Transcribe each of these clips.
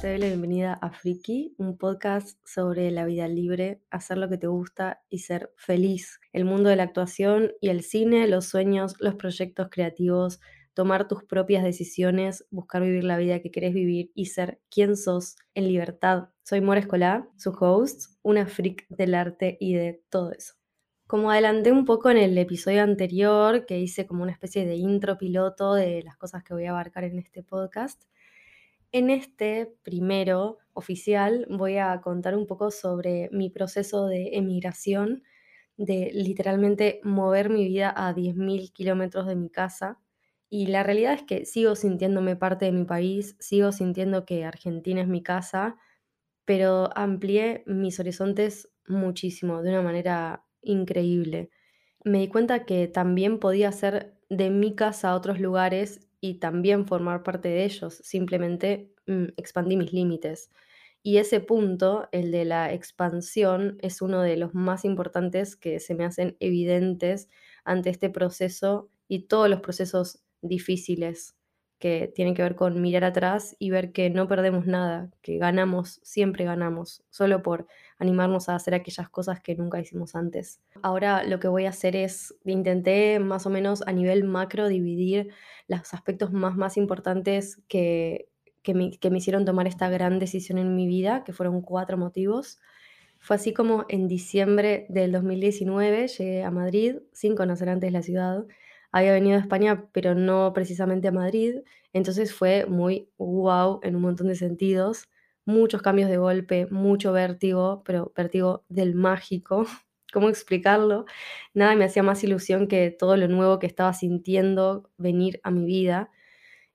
Te doy la bienvenida a Friki, un podcast sobre la vida libre, hacer lo que te gusta y ser feliz. El mundo de la actuación y el cine, los sueños, los proyectos creativos, tomar tus propias decisiones, buscar vivir la vida que querés vivir y ser quien sos en libertad. Soy Mora Escolá, su host, una freak del arte y de todo eso. Como adelanté un poco en el episodio anterior, que hice como una especie de intro piloto de las cosas que voy a abarcar en este podcast, en este primero oficial voy a contar un poco sobre mi proceso de emigración, de literalmente mover mi vida a 10.000 kilómetros de mi casa. Y la realidad es que sigo sintiéndome parte de mi país, sigo sintiendo que Argentina es mi casa, pero amplié mis horizontes muchísimo, de una manera increíble. Me di cuenta que también podía ser de mi casa a otros lugares y también formar parte de ellos, simplemente mm, expandí mis límites. Y ese punto, el de la expansión, es uno de los más importantes que se me hacen evidentes ante este proceso y todos los procesos difíciles que tienen que ver con mirar atrás y ver que no perdemos nada, que ganamos, siempre ganamos, solo por animarnos a hacer aquellas cosas que nunca hicimos antes. Ahora lo que voy a hacer es, intenté más o menos a nivel macro dividir los aspectos más, más importantes que, que, me, que me hicieron tomar esta gran decisión en mi vida, que fueron cuatro motivos. Fue así como en diciembre del 2019 llegué a Madrid, sin conocer antes la ciudad, había venido a España, pero no precisamente a Madrid, entonces fue muy wow en un montón de sentidos, muchos cambios de golpe, mucho vértigo, pero vértigo del mágico, ¿cómo explicarlo? Nada me hacía más ilusión que todo lo nuevo que estaba sintiendo venir a mi vida.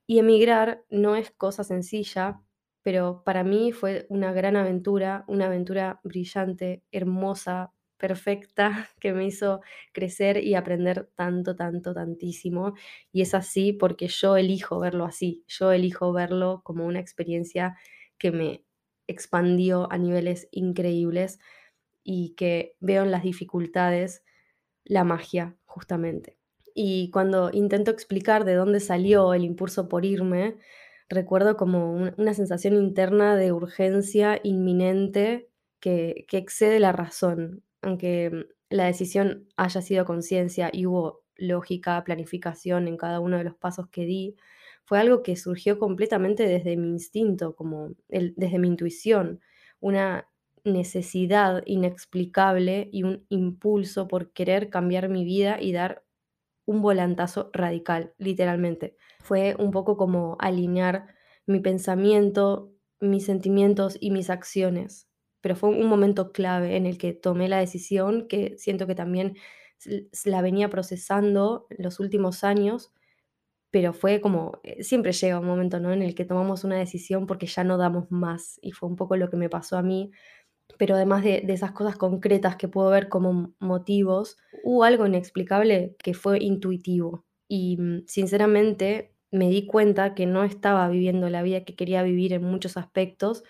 Y emigrar no es cosa sencilla, pero para mí fue una gran aventura, una aventura brillante, hermosa, perfecta que me hizo crecer y aprender tanto, tanto, tantísimo. Y es así porque yo elijo verlo así, yo elijo verlo como una experiencia que me expandió a niveles increíbles y que veo en las dificultades la magia, justamente. Y cuando intento explicar de dónde salió el impulso por irme, recuerdo como una sensación interna de urgencia inminente que, que excede la razón aunque mm, la decisión haya sido conciencia y hubo lógica, planificación en cada uno de los pasos que di, fue algo que surgió completamente desde mi instinto, como desde mi intuición, una necesidad inexplicable y un impulso por querer cambiar mi vida y dar un volantazo radical, literalmente. Fue un poco como alinear mi pensamiento, mis sentimientos y mis acciones pero fue un momento clave en el que tomé la decisión que siento que también la venía procesando los últimos años, pero fue como, eh, siempre llega un momento, ¿no? En el que tomamos una decisión porque ya no damos más y fue un poco lo que me pasó a mí, pero además de, de esas cosas concretas que puedo ver como motivos, hubo algo inexplicable que fue intuitivo y mm, sinceramente me di cuenta que no estaba viviendo la vida que quería vivir en muchos aspectos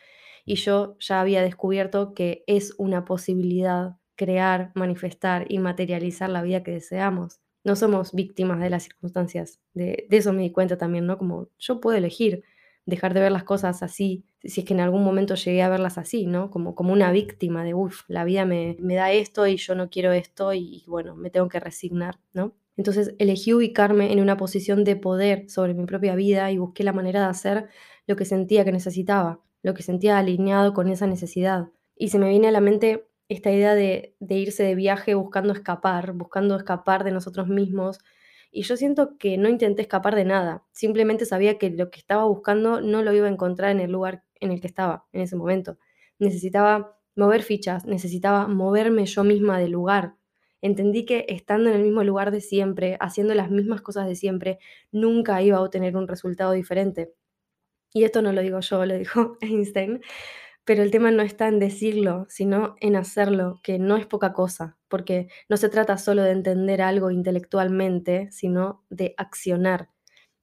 y yo ya había descubierto que es una posibilidad crear, manifestar y materializar la vida que deseamos. No somos víctimas de las circunstancias. De, eso me di cuenta también, ¿no? Como yo puedo elegir dejar de ver las cosas así, si es que en algún momento llegué a verlas así, ¿no? Como, como una víctima de, uff, la vida me, me da esto y yo no quiero esto y, y bueno, me tengo que resignar, ¿no? Entonces elegí ubicarme en una posición de poder sobre mi propia vida y busqué la manera de hacer lo que sentía que necesitaba lo que sentía alineado con esa necesidad. Y se me viene a la mente esta idea de, irse de viaje buscando escapar, buscando escapar de nosotros mismos. Y yo siento que no intenté escapar de nada, simplemente sabía que lo que estaba buscando no lo iba a encontrar en el lugar en el que estaba en ese momento. Necesitaba mover fichas, necesitaba moverme yo misma del lugar. Entendí que estando en el mismo lugar de siempre, haciendo las mismas cosas de siempre, nunca iba a obtener un resultado diferente. Y esto no lo digo yo, lo dijo Einstein, pero el tema no está en decirlo, sino en hacerlo, que no es poca cosa, porque no se trata solo de entender algo intelectualmente, sino de accionar.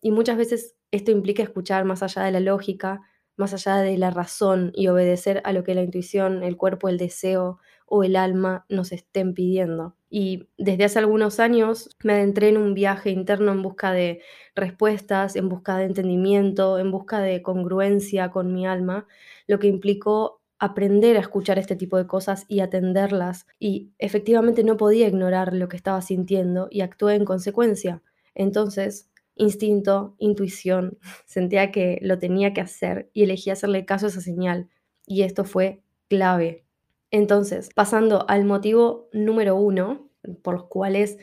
Y muchas veces esto implica escuchar más allá de la lógica, más allá de la razón y obedecer a lo que la intuición, el cuerpo, el deseo o el alma nos estén pidiendo. Y desde hace algunos años me adentré en un viaje interno en busca de respuestas, en busca de entendimiento, en busca de congruencia con mi alma, lo que implicó aprender a escuchar este tipo de cosas y atenderlas. Y efectivamente no podía ignorar lo que estaba sintiendo y actué en consecuencia. Entonces, instinto, intuición, sentía que lo tenía que hacer y elegí hacerle caso a esa señal. Y esto fue clave. Entonces, pasando al motivo número uno, por los cuales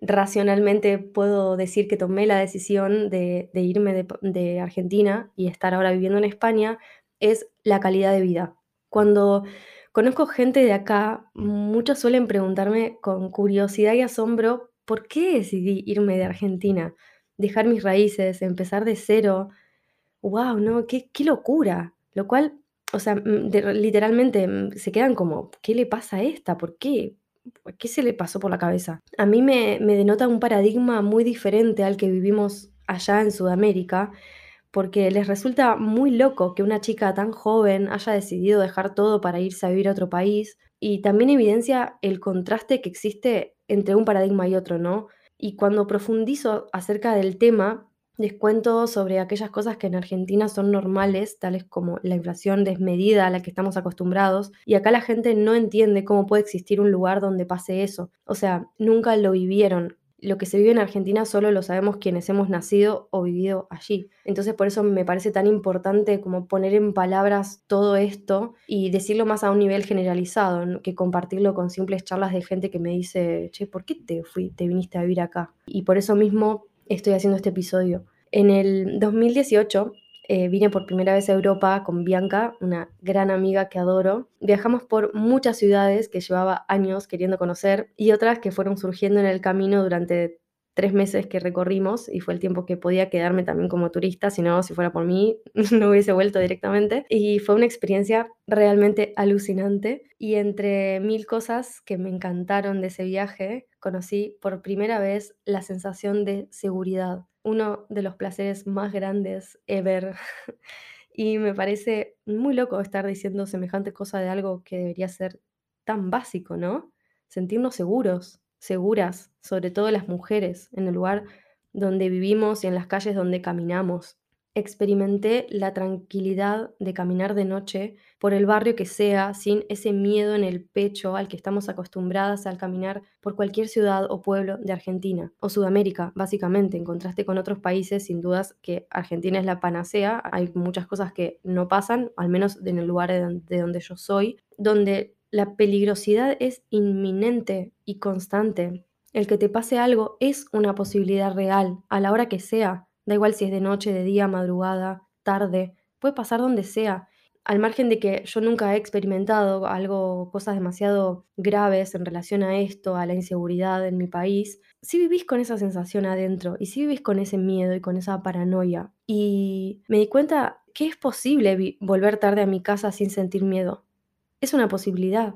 racionalmente puedo decir que tomé la decisión de, irme de, Argentina y estar ahora viviendo en España, es la calidad de vida. Cuando conozco gente de acá, muchos suelen preguntarme con curiosidad y asombro, ¿por qué decidí irme de Argentina? Dejar mis raíces, empezar de cero. ¡Wow! ¿No? ¡Qué, qué locura! Lo cual, o sea, mm, literalmente mm, se quedan como, ¿qué le pasa a esta? ¿Por qué? ¿Qué se le pasó por la cabeza? A mí me, me denota un paradigma muy diferente al que vivimos allá en Sudamérica, porque les resulta muy loco que una chica tan joven haya decidido dejar todo para irse a vivir a otro país y también evidencia el contraste que existe entre un paradigma y otro, ¿no? Y cuando profundizo acerca del tema, les sobre aquellas cosas que en Argentina son normales, tales como la inflación desmedida a la que estamos acostumbrados, y acá la gente no entiende cómo puede existir un lugar donde pase eso. O sea, nunca lo vivieron. Lo que se vive en Argentina solo lo sabemos quienes hemos nacido o vivido allí. Entonces por eso me parece tan importante como poner en palabras todo esto y decirlo más a un nivel generalizado, que compartirlo con simples charlas de gente que me dice, che, ¿por qué te, fui, te viniste a vivir acá? Y por eso mismo estoy haciendo este episodio. En el 2018 eh, vine por primera vez a Europa con Bianca, una gran amiga que adoro. Viajamos por muchas ciudades que llevaba años queriendo conocer y otras que fueron surgiendo en el camino durante tres meses que recorrimos y fue el tiempo que podía quedarme también como turista, si no, si fuera por mí, no hubiese vuelto directamente. Y fue una experiencia realmente alucinante y entre mil cosas que me encantaron de ese viaje, conocí por primera vez la sensación de seguridad, uno de los placeres más grandes ever. y me parece muy loco estar diciendo semejante cosa de algo que debería ser tan básico, ¿no? Sentirnos seguros, seguras, sobre todo las mujeres, en el lugar donde vivimos y en las calles donde caminamos. Experimenté la tranquilidad de caminar de noche por el barrio que sea, sin ese miedo en el pecho al que estamos acostumbradas al caminar por cualquier ciudad o pueblo de Argentina o Sudamérica, básicamente, en contraste con otros países, sin dudas que Argentina es la panacea, hay muchas cosas que no pasan, al menos en el lugar de donde yo soy, donde la peligrosidad es inminente y constante. El que te pase algo es una posibilidad real, a la hora que sea. Da igual si es de noche, de día, madrugada, tarde. Puede pasar donde sea. Al margen de que yo nunca he experimentado algo, cosas demasiado graves en relación a esto, a la inseguridad en mi país, si vivís con esa sensación adentro y si vivís con ese miedo y con esa paranoia. Y me di cuenta que es posible volver tarde a mi casa sin sentir miedo es una posibilidad.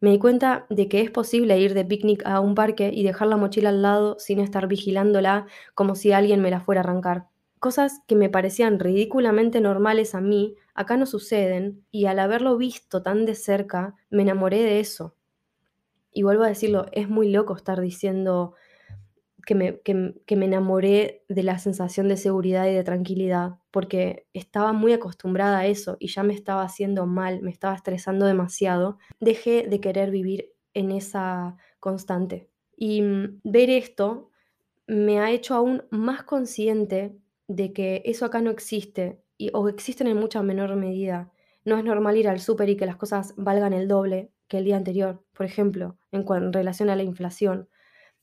Me di cuenta de que es posible ir de picnic a un parque y dejar la mochila al lado sin estar vigilándola como si alguien me la fuera a arrancar. Cosas que me parecían ridículamente normales a mí, acá no suceden, y al haberlo visto tan de cerca, me enamoré de eso. Y vuelvo a decirlo, es muy loco estar diciendo que me, que, me enamoré de la sensación de seguridad y de tranquilidad, porque estaba muy acostumbrada a eso y ya me estaba haciendo mal, me estaba estresando demasiado, dejé de querer vivir en esa constante. Y mm, ver esto me ha hecho aún más consciente de que eso acá no existe y, o existen en mucha menor medida. No es normal ir al súper y que las cosas valgan el doble que el día anterior, por ejemplo, en, en relación a la inflación.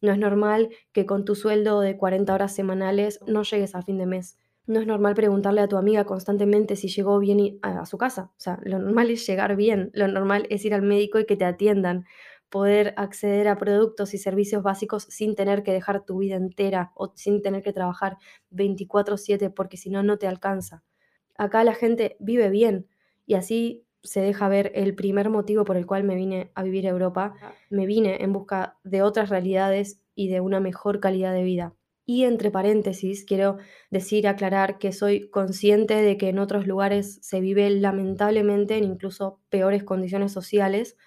No es normal que con tu sueldo de 40 horas semanales no llegues a fin de mes. No es normal preguntarle a tu amiga constantemente si llegó bien a su casa. O sea, lo normal es llegar bien, lo normal es ir al médico y que te atiendan, poder acceder a productos y servicios básicos sin tener que dejar tu vida entera o sin tener que trabajar 24/7 porque si no, no te alcanza. Acá la gente vive bien y así se deja ver el primer motivo por el cual me vine a vivir a Europa. Me vine en busca de otras realidades y de una mejor calidad de vida. Y entre paréntesis, quiero decir, aclarar que soy consciente de que en otros lugares se vive lamentablemente en incluso peores condiciones sociales,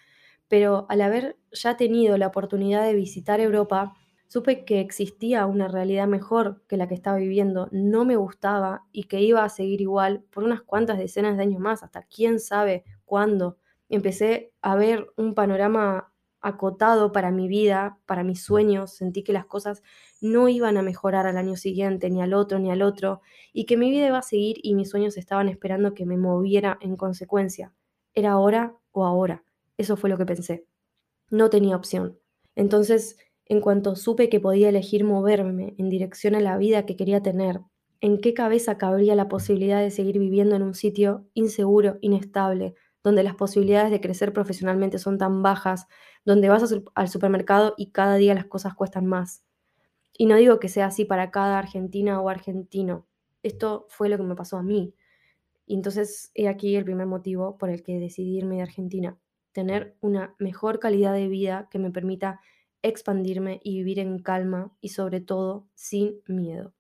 pero al haber ya tenido la oportunidad de visitar Europa, supe que existía una realidad mejor que la que estaba viviendo, no me gustaba y que iba a seguir igual por unas cuantas decenas de años más, hasta quién sabe cuándo. Empecé a ver un panorama acotado para mi vida, para mis sueños, sentí que las cosas no iban a mejorar al año siguiente, ni al otro, ni al otro, y que mi vida iba a seguir y mis sueños estaban esperando que me moviera en consecuencia. Era ahora o ahora. Eso fue lo que pensé. No tenía opción. Entonces, en cuanto supe que podía elegir moverme en dirección a la vida que quería tener, ¿en qué cabeza cabría la posibilidad de seguir viviendo en un sitio inseguro, inestable, donde las posibilidades de crecer profesionalmente son tan bajas, donde vas al supermercado y cada día las cosas cuestan más? Y no digo que sea así para cada argentina o argentino. Esto fue lo que me pasó a mí. Y entonces he aquí el primer motivo por el que decidí irme de Argentina. Tener una mejor calidad de vida que me permita expandirme y vivir en calma y sobre todo sin miedo.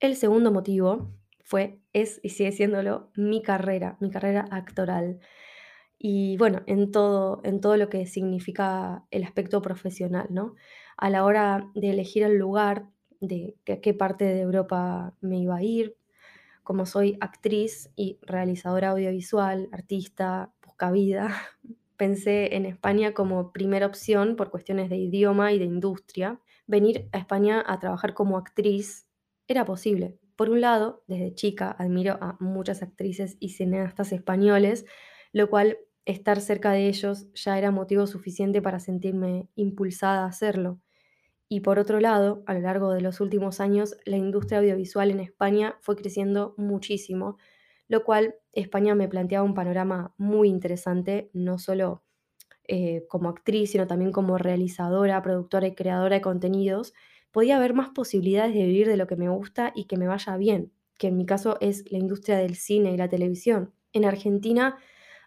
El segundo motivo fue, es y sigue siéndolo, mi carrera, mi carrera actoral. Y bueno, en todo, en todo lo que significa el aspecto profesional, ¿no? A la hora de elegir el lugar, de qué parte de Europa me iba a ir, como soy actriz y realizadora audiovisual, artista, busca vida, pensé en España como primera opción por cuestiones de idioma y de industria. Venir a España a trabajar como actriz era posible. Por un lado, desde chica admiro a muchas actrices y cineastas españoles, lo cual estar cerca de ellos ya era motivo suficiente para sentirme impulsada a hacerlo. Y por otro lado, a lo largo de los últimos años, la industria audiovisual en España fue creciendo muchísimo, lo cual España me planteaba un panorama muy interesante, no solo eh, como actriz, sino también como realizadora, productora y creadora de contenidos, podía haber más posibilidades de vivir de lo que me gusta y que me vaya bien, que en mi caso es la industria del cine y la televisión. En Argentina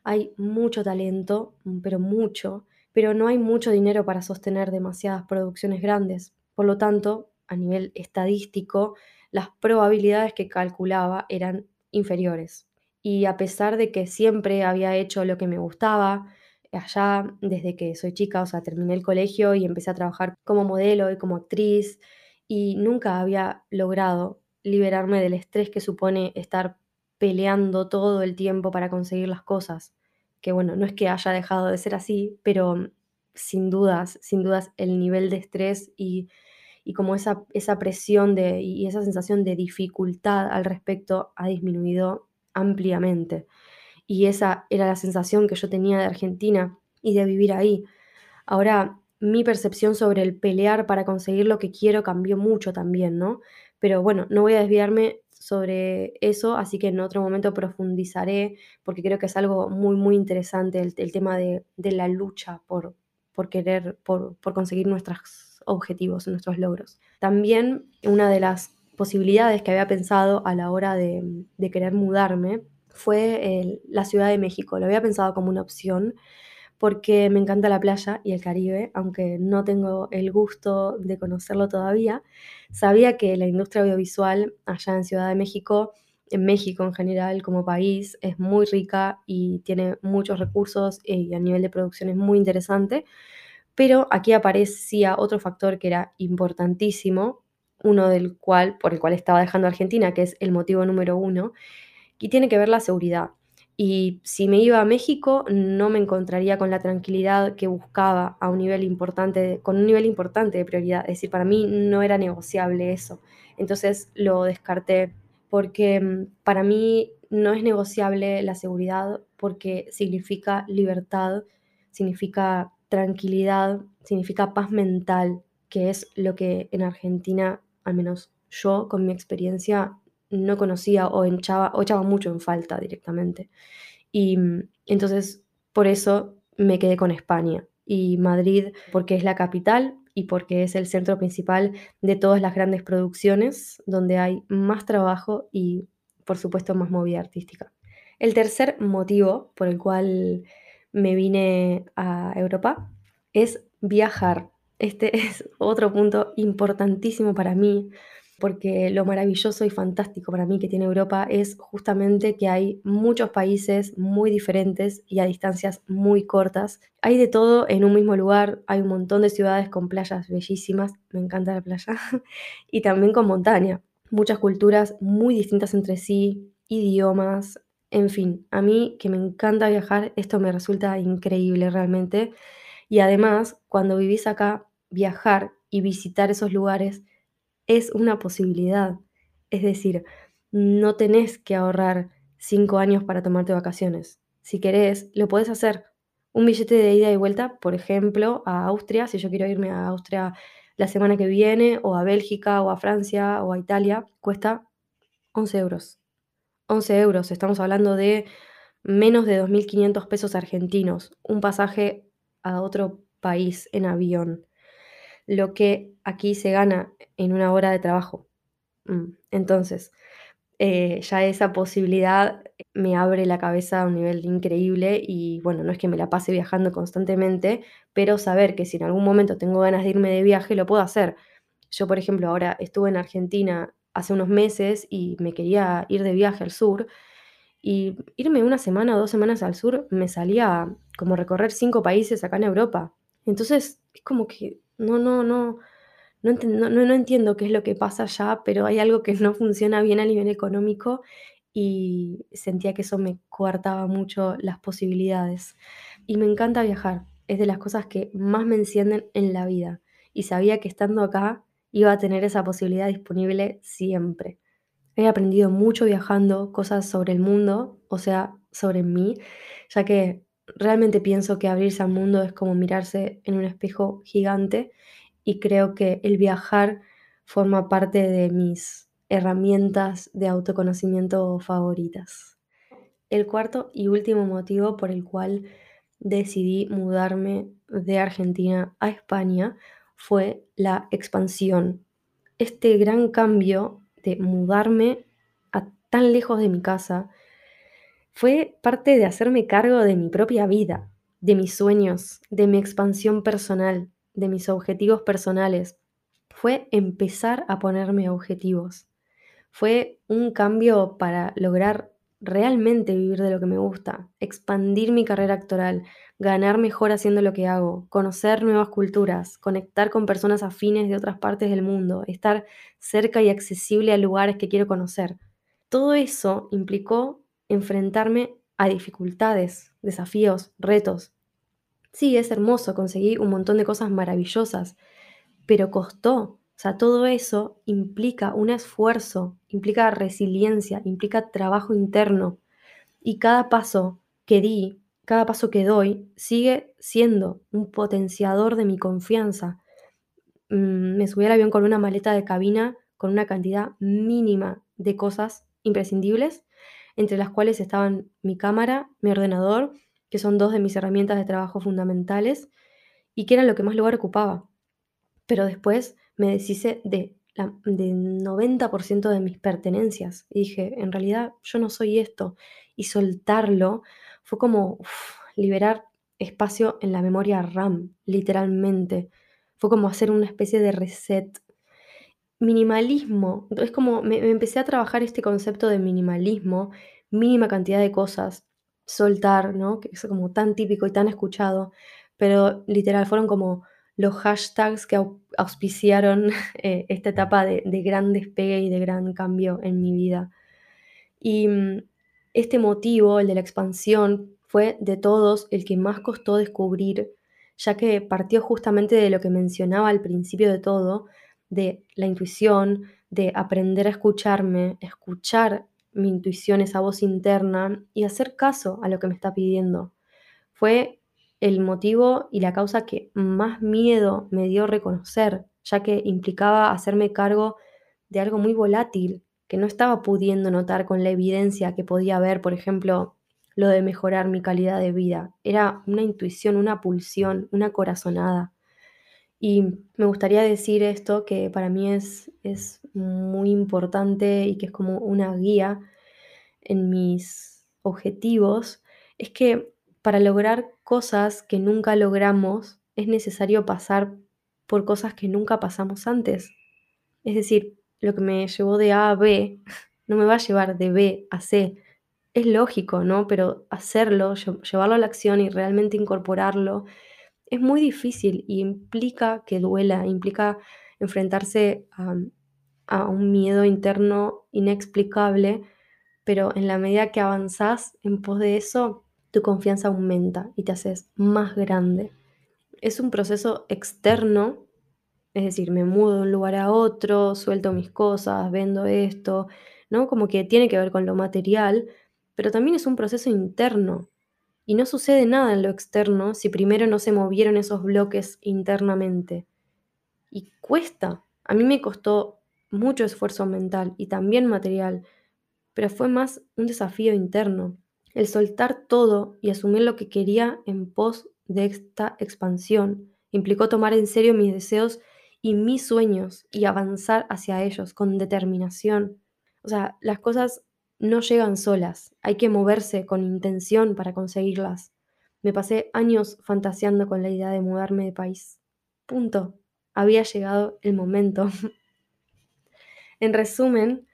hay mucho talento, pero mucho, pero no hay mucho dinero para sostener demasiadas producciones grandes. Por lo tanto, a nivel estadístico, las probabilidades que calculaba eran inferiores. Y a pesar de que siempre había hecho lo que me gustaba, allá desde que soy chica, o sea, terminé el colegio y empecé a trabajar como modelo y como actriz y nunca había logrado liberarme del estrés que supone estar peleando todo el tiempo para conseguir las cosas. Que bueno, no es que haya dejado de ser así, pero sin dudas, sin dudas el nivel de estrés y, y como esa, esa presión de, y esa sensación de dificultad al respecto ha disminuido ampliamente. Y esa era la sensación que yo tenía de Argentina y de vivir ahí. Ahora, mi percepción sobre el pelear para conseguir lo que quiero cambió mucho también, ¿no? Pero bueno, no voy a desviarme sobre eso, así que en otro momento profundizaré, porque creo que es algo muy, muy interesante el, tema de, la lucha por, por querer, por, conseguir nuestros objetivos, nuestros logros. También una de las posibilidades que había pensado a la hora de, de querer mudarme fue la Ciudad de México. Lo había pensado como una opción porque me encanta la playa y el Caribe, aunque no tengo el gusto de conocerlo todavía. Sabía que la industria audiovisual allá en Ciudad de México, en México en general como país, es muy rica y tiene muchos recursos y a nivel de producción es muy interesante. Pero aquí aparecía otro factor que era importantísimo, uno del cual, por el cual estaba dejando Argentina, que es el motivo número uno, y tiene que ver la seguridad. Y si me iba a México, no me encontraría con la tranquilidad que buscaba a un nivel importante, con un nivel importante de prioridad. Es decir, para mí no era negociable eso. Entonces lo descarté porque mm, para mí no es negociable la seguridad porque significa libertad, significa tranquilidad, significa paz mental, que es lo que en Argentina, al menos yo con mi experiencia, no conocía o echaba, o echaba mucho en falta directamente. Y mm, entonces, por eso me quedé con España y Madrid, porque es la capital y porque es el centro principal de todas las grandes producciones, donde hay más trabajo y, por supuesto, más movida artística. El tercer motivo por el cual me vine a Europa es viajar. Este es otro punto importantísimo para mí porque lo maravilloso y fantástico para mí que tiene Europa es justamente que hay muchos países muy diferentes y a distancias muy cortas. Hay de todo en un mismo lugar, hay un montón de ciudades con playas bellísimas, me encanta la playa, y también con montaña. Muchas culturas muy distintas entre sí, idiomas, en fin, a mí que me encanta viajar, esto me resulta increíble realmente. Y además, cuando vivís acá, viajar y visitar esos lugares es una posibilidad. Es decir, no tenés que ahorrar cinco años para tomarte vacaciones. Si querés, lo podés hacer. Un billete de ida y vuelta, por ejemplo, a Austria, si yo quiero irme a Austria la semana que viene, o a Bélgica, o a Francia, o a Italia, cuesta 11 euros. 11 euros, estamos hablando de menos de 2.500 pesos argentinos, un pasaje a otro país en avión, lo que aquí se gana en una hora de trabajo. Mm, entonces, eh, ya esa posibilidad me abre la cabeza a un nivel increíble y bueno, no es que me la pase viajando constantemente, pero saber que si en algún momento tengo ganas de irme de viaje, lo puedo hacer. Yo, por ejemplo, ahora estuve en Argentina hace unos meses y me quería ir de viaje al sur y irme una semana o dos semanas al sur me salía como recorrer cinco países acá en Europa. Entonces es como que no, no, no, no, no, no entiendo qué es lo que pasa allá, pero hay algo que no funciona bien a nivel económico y sentía que eso me coartaba mucho las posibilidades. Y me encanta viajar, es de las cosas que más me encienden en la vida. Y sabía que estando acá iba a tener esa posibilidad disponible siempre. He aprendido mucho viajando cosas sobre el mundo, o sea, sobre mí, ya que realmente pienso que abrirse al mundo es como mirarse en un espejo gigante y creo que el viajar forma parte de mis herramientas de autoconocimiento favoritas. El cuarto y último motivo por el cual decidí mudarme de Argentina a España fue la expansión. Este gran cambio de mudarme a tan lejos de mi casa fue parte de hacerme cargo de mi propia vida, de mis sueños, de mi expansión personal, de mis objetivos personales. Fue empezar a ponerme objetivos. Fue un cambio para lograr realmente vivir de lo que me gusta, expandir mi carrera actoral, ganar mejor haciendo lo que hago, conocer nuevas culturas, conectar con personas afines de otras partes del mundo, estar cerca y accesible a lugares que quiero conocer. Todo eso implicó enfrentarme a dificultades, desafíos, retos. Sí, es hermoso, conseguí un montón de cosas maravillosas, pero costó. O sea, todo eso implica un esfuerzo, implica resiliencia, implica trabajo interno. Y cada paso que di, cada paso que doy, sigue siendo un potenciador de mi confianza. Mm, me subí al avión con una maleta de cabina con una cantidad mínima de cosas imprescindibles entre las cuales estaban mi cámara, mi ordenador, que son dos de mis herramientas de trabajo fundamentales, y que era lo que más lugar ocupaba. Pero después me deshice de la, del 90% de mis pertenencias y dije, en realidad yo no soy esto. Y soltarlo fue como liberar espacio en la memoria RAM, literalmente. Fue como hacer una especie de reset minimalismo. Es como me, empecé a trabajar este concepto de minimalismo, mínima cantidad de cosas, soltar, ¿no? Que es como tan típico y tan escuchado, pero literal fueron como los hashtags que auspiciaron eh, esta etapa de, de, gran despegue y de gran cambio en mi vida. Y mm, este motivo, el de la expansión, fue de todos el que más costó descubrir, ya que partió justamente de lo que mencionaba al principio de todo, de la intuición, de aprender a escucharme, escuchar mi intuición, esa voz interna y hacer caso a lo que me está pidiendo. Fue el motivo y la causa que más miedo me dio reconocer, ya que implicaba hacerme cargo de algo muy volátil que no estaba pudiendo notar con la evidencia que podía haber, por ejemplo, lo de mejorar mi calidad de vida. Era una intuición, una pulsión, una corazonada. Y me gustaría decir esto que para mí es, es muy importante y que es como una guía en mis objetivos, es que para lograr cosas que nunca logramos es necesario pasar por cosas que nunca pasamos antes. Es decir, lo que me llevó de A a B no me va a llevar de B a C. Es lógico, ¿no? Pero hacerlo, llevarlo a la acción y realmente incorporarlo es muy difícil y implica que duela, implica enfrentarse a, un miedo interno inexplicable, pero en la medida que avanzás en pos de eso, tu confianza aumenta y te haces más grande. Es un proceso externo, es decir, me mudo de un lugar a otro, suelto mis cosas, vendo esto, ¿no? Como que tiene que ver con lo material, pero también es un proceso interno. Y no sucede nada en lo externo si primero no se movieron esos bloques internamente. Y cuesta. A mí me costó mucho esfuerzo mental y también material, pero fue más un desafío interno. El soltar todo y asumir lo que quería en pos de esta expansión implicó tomar en serio mis deseos y mis sueños y avanzar hacia ellos con determinación. O sea, las cosas no llegan solas, hay que moverse con intención para conseguirlas. Me pasé años fantaseando con la idea de mudarme de país. Punto. Había llegado el momento. en resumen,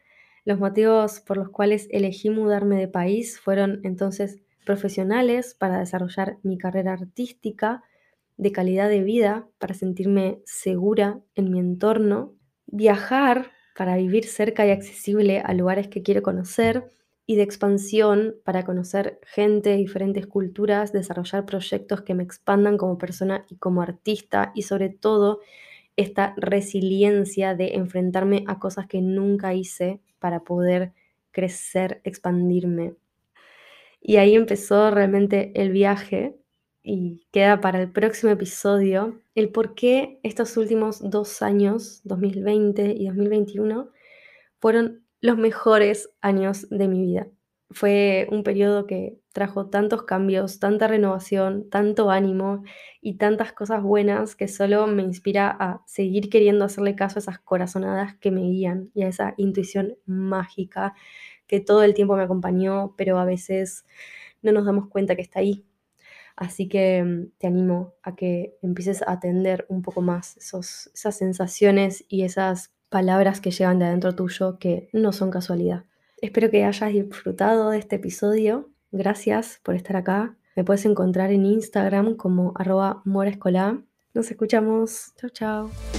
los motivos por los cuales elegí mudarme de país fueron entonces profesionales para desarrollar mi carrera artística, de calidad de vida para sentirme segura en mi entorno, viajar para vivir cerca y accesible a lugares que quiero conocer y de expansión para conocer gente diferentes culturas, desarrollar proyectos que me expandan como persona y como artista y sobre todo esta resiliencia de enfrentarme a cosas que nunca hice para poder crecer, expandirme. Y ahí empezó realmente el viaje y queda para el próximo episodio el por qué estos últimos dos años, 2020 y 2021, fueron los mejores años de mi vida. Fue un periodo que trajo tantos cambios, tanta renovación, tanto ánimo y tantas cosas buenas que solo me inspira a seguir queriendo hacerle caso a esas corazonadas que me guían y a esa intuición mágica que todo el tiempo me acompañó, pero a veces no nos damos cuenta que está ahí. Así que mm, te animo a que empieces a atender un poco más esos, esas sensaciones y esas palabras que llegan de adentro tuyo que no son casualidad. Espero que hayas disfrutado de este episodio. Gracias por estar acá. Me puedes encontrar en Instagram como arroba morescolá. Nos escuchamos. Chao, chao.